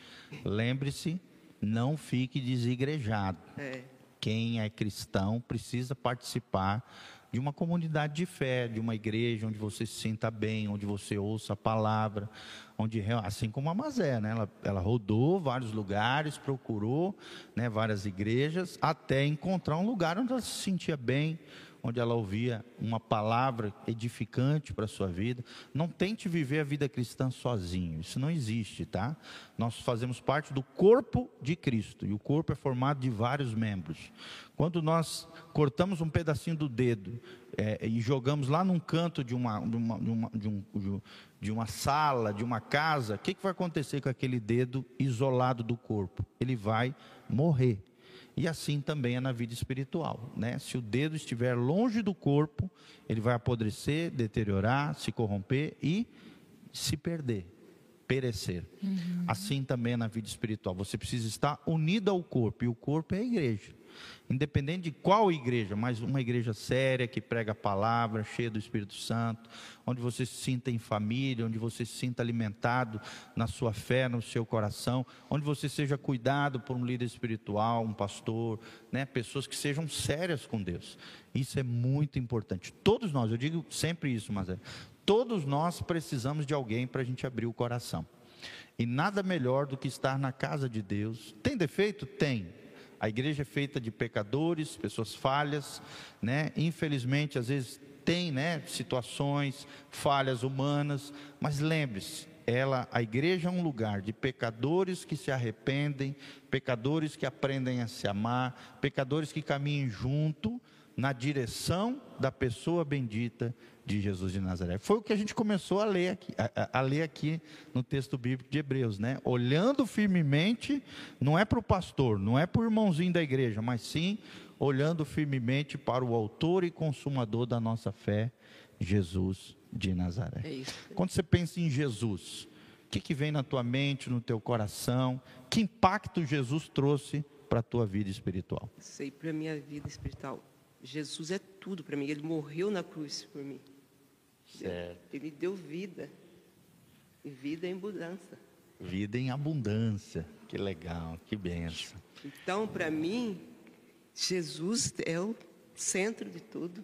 Lembre-se, não fique desigrejado. É. Quem é cristão precisa participar de uma comunidade de fé, de uma igreja onde você se sinta bem, onde você ouça a palavra, onde assim como a Mazé, né? ela, ela rodou vários lugares, procurou né, várias igrejas, até encontrar um lugar onde ela se sentia bem, onde ela ouvia uma palavra edificante para a sua vida. Não tente viver a vida cristã sozinho, isso não existe, tá? Nós fazemos parte do corpo de Cristo e o corpo é formado de vários membros. Quando nós cortamos um pedacinho do dedo é, e jogamos lá num canto de uma, de uma, de uma, de um, de uma sala, de uma casa, o que, que vai acontecer com aquele dedo isolado do corpo? Ele vai morrer. E assim também é na vida espiritual, né? Se o dedo estiver longe do corpo, ele vai apodrecer, deteriorar, se corromper e se perder, perecer. Uhum. Assim também é na vida espiritual. Você precisa estar unido ao corpo, e o corpo é a igreja independente de qual igreja, mas uma igreja séria que prega a palavra, cheia do Espírito Santo, onde você se sinta em família, onde você se sinta alimentado na sua fé, no seu coração, onde você seja cuidado por um líder espiritual, um pastor, né, pessoas que sejam sérias com Deus. Isso é muito importante. Todos nós, eu digo sempre isso, mas é, todos nós precisamos de alguém para a gente abrir o coração. E nada melhor do que estar na casa de Deus. Tem defeito? Tem a igreja é feita de pecadores, pessoas falhas, né? Infelizmente, às vezes tem, né, situações, falhas humanas, mas lembre-se, ela, a igreja é um lugar de pecadores que se arrependem, pecadores que aprendem a se amar, pecadores que caminham junto na direção da pessoa bendita de Jesus de Nazaré. Foi o que a gente começou a ler aqui, a, a ler aqui no texto bíblico de Hebreus, né? Olhando firmemente, não é para o pastor, não é para o irmãozinho da igreja, mas sim olhando firmemente para o autor e consumador da nossa fé, Jesus de Nazaré. É Quando você pensa em Jesus, o que, que vem na tua mente, no teu coração? Que impacto Jesus trouxe para a tua vida espiritual? Sei, para a minha vida espiritual. Jesus é tudo para mim. Ele morreu na cruz por mim. Certo. Ele deu vida. E vida em abundância. Vida em abundância. Que legal, que benção. Então, para mim, Jesus é o centro de tudo.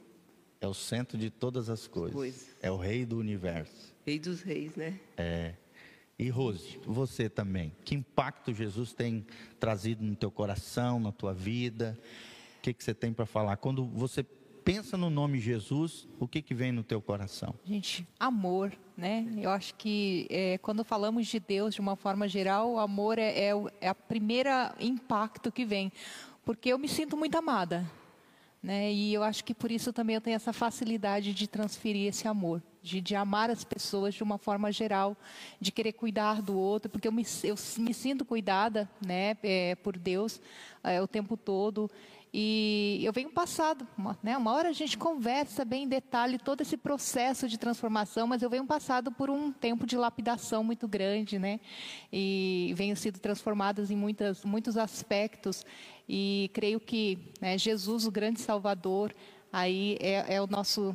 É o centro de todas as coisas. coisas. É o rei do universo. Rei dos reis, né? É. E Rose, você também. Que impacto Jesus tem trazido no teu coração, na tua vida? Que, que você tem para falar? Quando você pensa no nome Jesus, o que, que vem no teu coração? Gente, amor, né? Eu acho que é, quando falamos de Deus de uma forma geral, o amor é, é, é a primeira impacto que vem, porque eu me sinto muito amada, né? E eu acho que por isso também eu tenho essa facilidade de transferir esse amor, de, de amar as pessoas de uma forma geral, de querer cuidar do outro, porque eu me, eu me sinto cuidada, né, é, por Deus é, o tempo todo. E eu venho passado, uma, né, uma hora a gente conversa bem em detalhe todo esse processo de transformação, mas eu venho passado por um tempo de lapidação muito grande, né? E venho sido transformadas em muitas, muitos aspectos. E creio que né, Jesus, o grande Salvador, aí é, é o nosso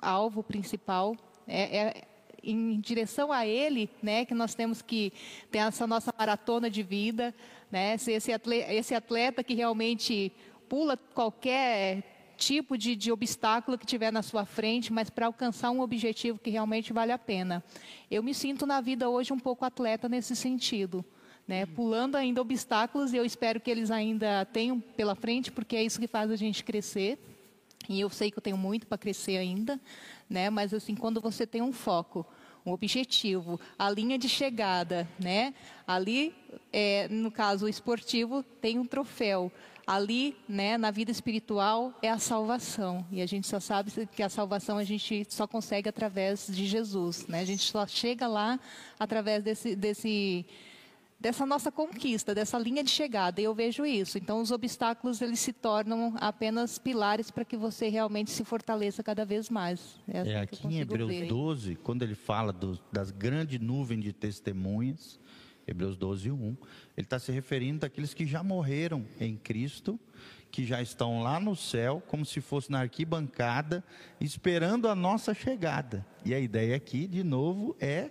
alvo principal. É, é, em direção a Ele, né, que nós temos que ter essa nossa maratona de vida, né, esse atleta, esse atleta que realmente pula qualquer tipo de, de obstáculo que tiver na sua frente, mas para alcançar um objetivo que realmente vale a pena. Eu me sinto na vida hoje um pouco atleta nesse sentido. Né, pulando ainda obstáculos, e eu espero que eles ainda tenham pela frente, porque é isso que faz a gente crescer. E eu sei que eu tenho muito para crescer ainda, né, mas assim, quando você tem um foco, um objetivo, a linha de chegada, né, ali, é, no caso esportivo, tem um troféu ali, né, na vida espiritual é a salvação. E a gente só sabe que a salvação a gente só consegue através de Jesus, né? A gente só chega lá através desse, desse dessa nossa conquista, dessa linha de chegada. E eu vejo isso. Então os obstáculos eles se tornam apenas pilares para que você realmente se fortaleça cada vez mais. É, assim é aqui em Hebreus ver. 12, quando ele fala do, das grandes nuvens de testemunhas, Hebreus 12, 1. Ele está se referindo àqueles que já morreram em Cristo, que já estão lá no céu, como se fosse na arquibancada, esperando a nossa chegada. E a ideia aqui, de novo, é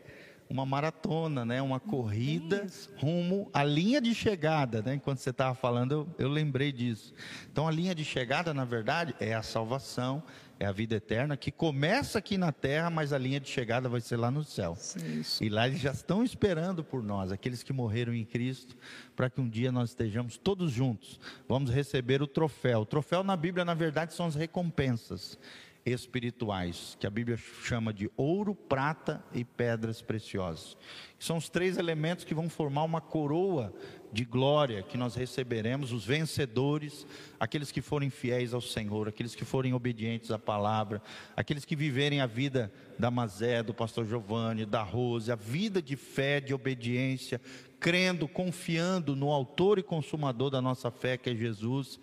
uma maratona, né? Uma corrida rumo à linha de chegada, né? Enquanto você estava falando, eu, eu lembrei disso. Então, a linha de chegada, na verdade, é a salvação, é a vida eterna, que começa aqui na terra, mas a linha de chegada vai ser lá no céu. Isso. E lá eles já estão esperando por nós, aqueles que morreram em Cristo, para que um dia nós estejamos todos juntos. Vamos receber o troféu. O troféu na Bíblia, na verdade, são as recompensas espirituais, que a Bíblia chama de ouro, prata e pedras preciosas. São os três elementos que vão formar uma coroa de glória que nós receberemos, os vencedores, aqueles que forem fiéis ao Senhor, aqueles que forem obedientes à palavra, aqueles que viverem a vida da Mazé, do pastor Giovanni, da Rose, a vida de fé, de obediência, crendo, confiando no autor e consumador da nossa fé, que é Jesus,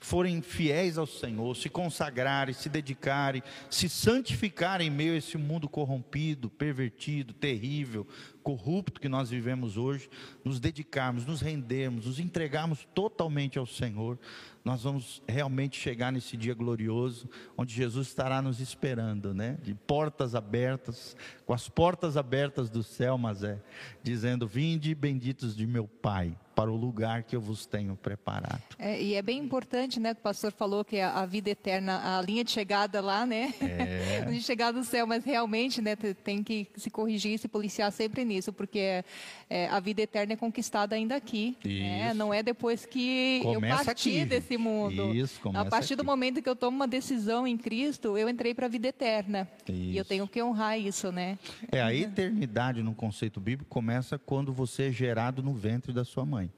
forem fiéis ao Senhor, se consagrarem, se dedicarem, se santificarem em meio a esse mundo corrompido, pervertido, terrível, corrupto que nós vivemos hoje, nos dedicarmos, nos rendermos, nos entregarmos totalmente ao Senhor, nós vamos realmente chegar nesse dia glorioso, onde Jesus estará nos esperando, né? De portas abertas, com as portas abertas do céu, mas é, dizendo: Vinde, benditos de meu Pai para o lugar que eu vos tenho preparado. É, e é bem importante, né, que o pastor falou que a, a vida eterna, a linha de chegada lá, né, é. de chegar do céu, mas realmente, né, tem que se corrigir, se policiar sempre nisso, porque é, a vida eterna é conquistada ainda aqui, né? não é depois que começa eu parti aqui. desse mundo. Isso, a partir aqui. do momento que eu tomo uma decisão em Cristo, eu entrei para a vida eterna. Isso. E eu tenho que honrar isso, né? É, a eternidade no conceito bíblico começa quando você é gerado no ventre da sua mãe.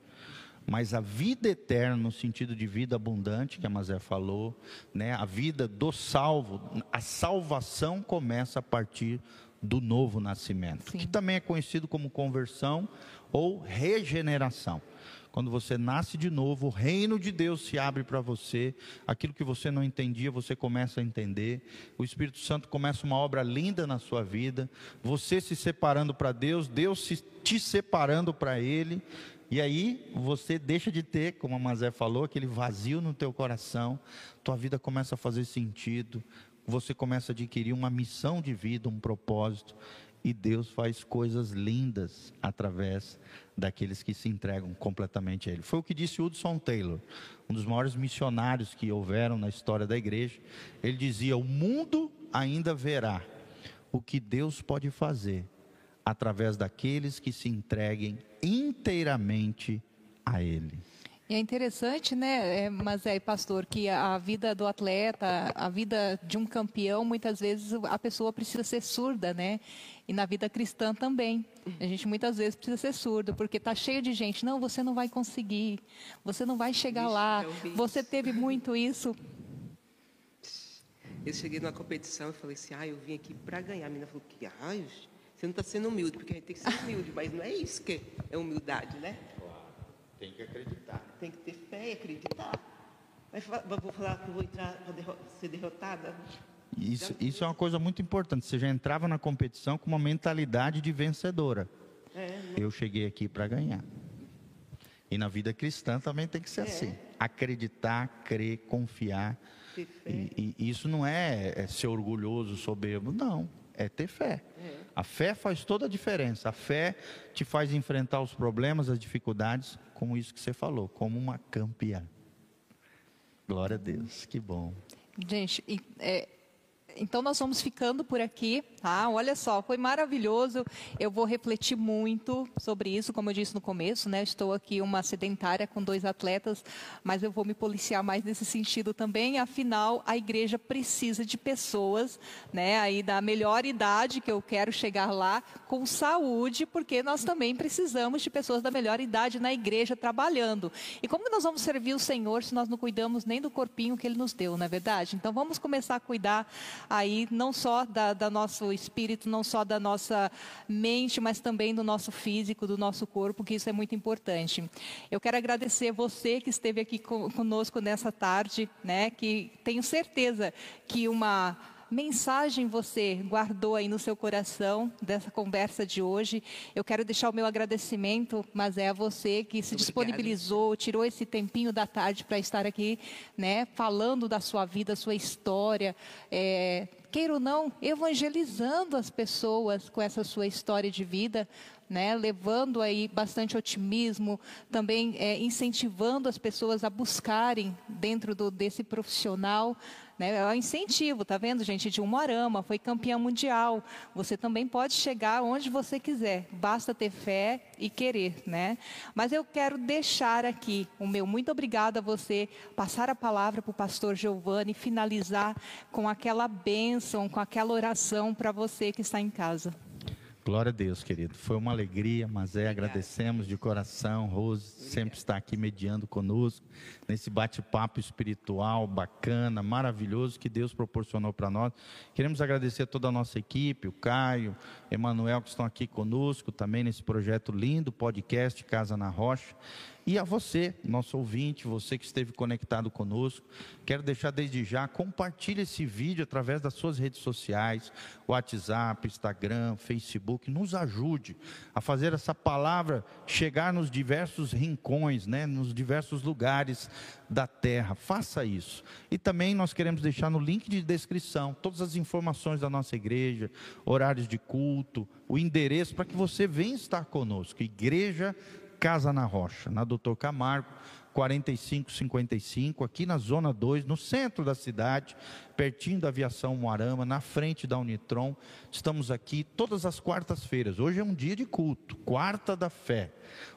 Mas a vida eterna, no sentido de vida abundante, que a Mazé falou, né, a vida do salvo, a salvação começa a partir do novo nascimento, Sim. que também é conhecido como conversão ou regeneração. Quando você nasce de novo, o reino de Deus se abre para você. Aquilo que você não entendia, você começa a entender. O Espírito Santo começa uma obra linda na sua vida. Você se separando para Deus, Deus se, te separando para Ele. E aí você deixa de ter, como a Mazé falou, aquele vazio no teu coração, tua vida começa a fazer sentido, você começa a adquirir uma missão de vida, um propósito, e Deus faz coisas lindas através daqueles que se entregam completamente a Ele. Foi o que disse Hudson Taylor, um dos maiores missionários que houveram na história da igreja. Ele dizia: O mundo ainda verá o que Deus pode fazer através daqueles que se entreguem inteiramente a Ele. E é interessante, né, é, mas é, pastor, que a vida do atleta, a vida de um campeão, muitas vezes a pessoa precisa ser surda, né? E na vida cristã também. A gente muitas vezes precisa ser surdo, porque está cheio de gente. Não, você não vai conseguir, você não vai chegar Vixe, lá. ouvi Você teve muito isso. Eu cheguei numa competição e falei assim, ah, eu vim aqui para ganhar. A menina falou que, ah, você não está sendo humilde, porque a gente tem que ser humilde, mas não é isso que é humildade, né? Tem que acreditar. Tem que ter fé e acreditar. Mas vou falar que eu vou entrar para derro- ser derrotada. Isso, isso é uma coisa muito importante. Você já entrava na competição com uma mentalidade de vencedora. É, Eu cheguei aqui para ganhar. E na vida cristã também tem que ser assim: acreditar, crer, confiar. ter fé. E, e isso não é, é ser orgulhoso, soberbo, não. É ter fé. A fé faz toda a diferença. A fé te faz enfrentar os problemas, as dificuldades, como isso que você falou, como uma campeã. Glória a Deus, que bom. Gente, é, então nós vamos ficando por aqui, tá? Olha só, foi maravilhoso. Eu vou refletir muito sobre isso, como eu disse no começo, né? Estou aqui uma sedentária com dois atletas, mas eu vou me policiar mais nesse sentido também. Afinal, a igreja precisa de pessoas, né? Aí da melhor idade que eu quero chegar lá, com saúde, porque nós também precisamos de pessoas da melhor idade na igreja trabalhando. E como nós vamos servir o Senhor se nós não cuidamos nem do corpinho que Ele nos deu, não é verdade? Então vamos começar a cuidar aí não só da, da nosso espírito, não só da nossa mente, mas também do nosso físico, do nosso corpo, que isso é muito importante. Eu quero agradecer você que esteve aqui co- conosco nessa tarde, né? Que tenho certeza que uma mensagem você guardou aí no seu coração dessa conversa de hoje. Eu quero deixar o meu agradecimento, mas é a você que se disponibilizou, tirou esse tempinho da tarde para estar aqui, né, falando da sua vida, sua história, é, queira ou não, evangelizando as pessoas com essa sua história de vida, né, levando aí bastante otimismo, também é, incentivando as pessoas a buscarem dentro do, desse profissional. Né, é um incentivo, tá vendo, gente? De Umuarama, foi campeã mundial. Você também pode chegar onde você quiser, basta ter fé e querer, né? Mas eu quero deixar aqui o meu muito obrigada a você, passar a palavra para o pastor Giovanni, finalizar com aquela bênção, com aquela oração para você que está em casa. Glória a Deus, querido. Foi uma alegria, mas é, agradecemos de coração. Rose sempre está aqui mediando conosco, nesse bate-papo espiritual bacana, maravilhoso que Deus proporcionou para nós. Queremos agradecer a toda a nossa equipe, o Caio, Emanuel, que estão aqui conosco também nesse projeto lindo, podcast Casa na Rocha. E a você, nosso ouvinte, você que esteve conectado conosco, quero deixar desde já, compartilhe esse vídeo através das suas redes sociais, WhatsApp, Instagram, Facebook, nos ajude a fazer essa palavra chegar nos diversos rincões, né, nos diversos lugares da terra. Faça isso. E também nós queremos deixar no link de descrição todas as informações da nossa igreja, horários de culto, o endereço para que você venha estar conosco. Igreja Casa na Rocha, na Doutor Camargo, 4555, aqui na Zona 2, no centro da cidade, pertinho da Aviação Moarama, na frente da Unitron. Estamos aqui todas as quartas-feiras. Hoje é um dia de culto, quarta da fé,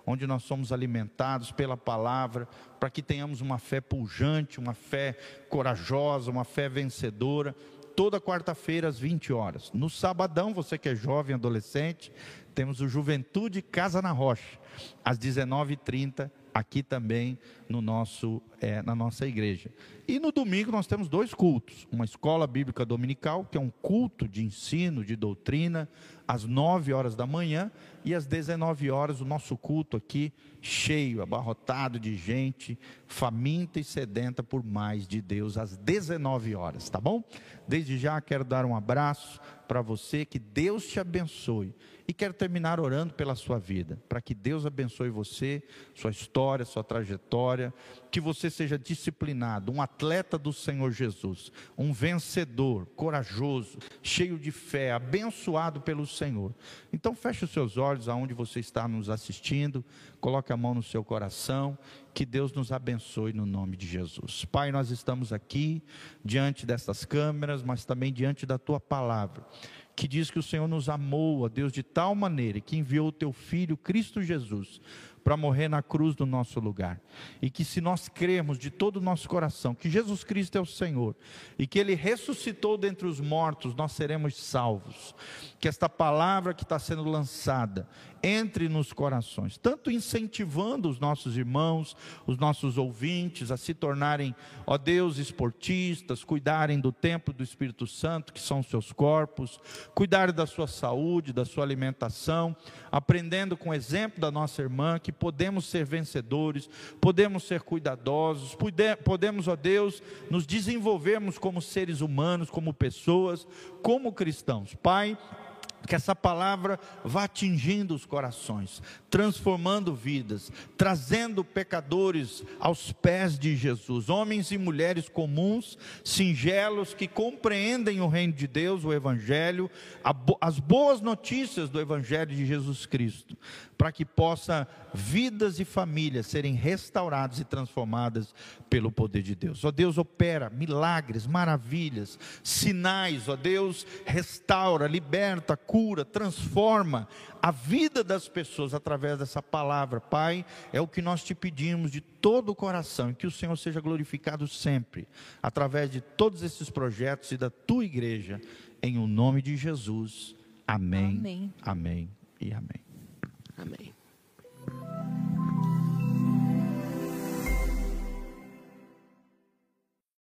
onde nós somos alimentados pela palavra, para que tenhamos uma fé pujante, uma fé corajosa, uma fé vencedora. Toda quarta-feira às 20 horas. No sabadão, você que é jovem, adolescente, temos o Juventude Casa na Rocha, às 19h30, aqui também no nosso, é, na nossa igreja. E no domingo nós temos dois cultos: uma escola bíblica dominical, que é um culto de ensino, de doutrina, às 9 horas da manhã, e às 19 horas o nosso culto aqui, cheio, abarrotado de gente, faminta e sedenta por mais de Deus, às 19 horas, tá bom? Desde já quero dar um abraço para você, que Deus te abençoe e quero terminar orando pela sua vida, para que Deus abençoe você, sua história, sua trajetória, que você seja disciplinado, um atleta do Senhor Jesus, um vencedor, corajoso, cheio de fé, abençoado pelo Senhor. Então feche os seus olhos aonde você está nos assistindo, coloque a mão no seu coração, que Deus nos abençoe no nome de Jesus. Pai, nós estamos aqui diante dessas câmeras, mas também diante da tua palavra que diz que o Senhor nos amou, a Deus, de tal maneira que enviou o teu filho Cristo Jesus para morrer na cruz do nosso lugar. E que se nós cremos de todo o nosso coração que Jesus Cristo é o Senhor e que Ele ressuscitou dentre os mortos, nós seremos salvos. Que esta palavra que está sendo lançada entre nos corações, tanto incentivando os nossos irmãos, os nossos ouvintes a se tornarem, ó Deus, esportistas, cuidarem do templo do Espírito Santo, que são os seus corpos, cuidarem da sua saúde, da sua alimentação, aprendendo com o exemplo da nossa irmã que podemos ser vencedores, podemos ser cuidadosos, podemos, ó Deus, nos desenvolvermos como seres humanos, como pessoas, como cristãos. Pai, que essa palavra vá atingindo os corações, transformando vidas, trazendo pecadores aos pés de Jesus, homens e mulheres comuns, singelos, que compreendem o reino de Deus, o Evangelho, as boas notícias do Evangelho de Jesus Cristo, para que possa vidas e famílias serem restauradas e transformadas pelo poder de Deus. Ó Deus, opera milagres, maravilhas, sinais, ó Deus, restaura, liberta, cura, transforma a vida das pessoas através dessa palavra. Pai, é o que nós te pedimos de todo o coração, e que o Senhor seja glorificado sempre, através de todos esses projetos e da tua igreja, em o nome de Jesus. Amém. Amém, amém e amém. Amém.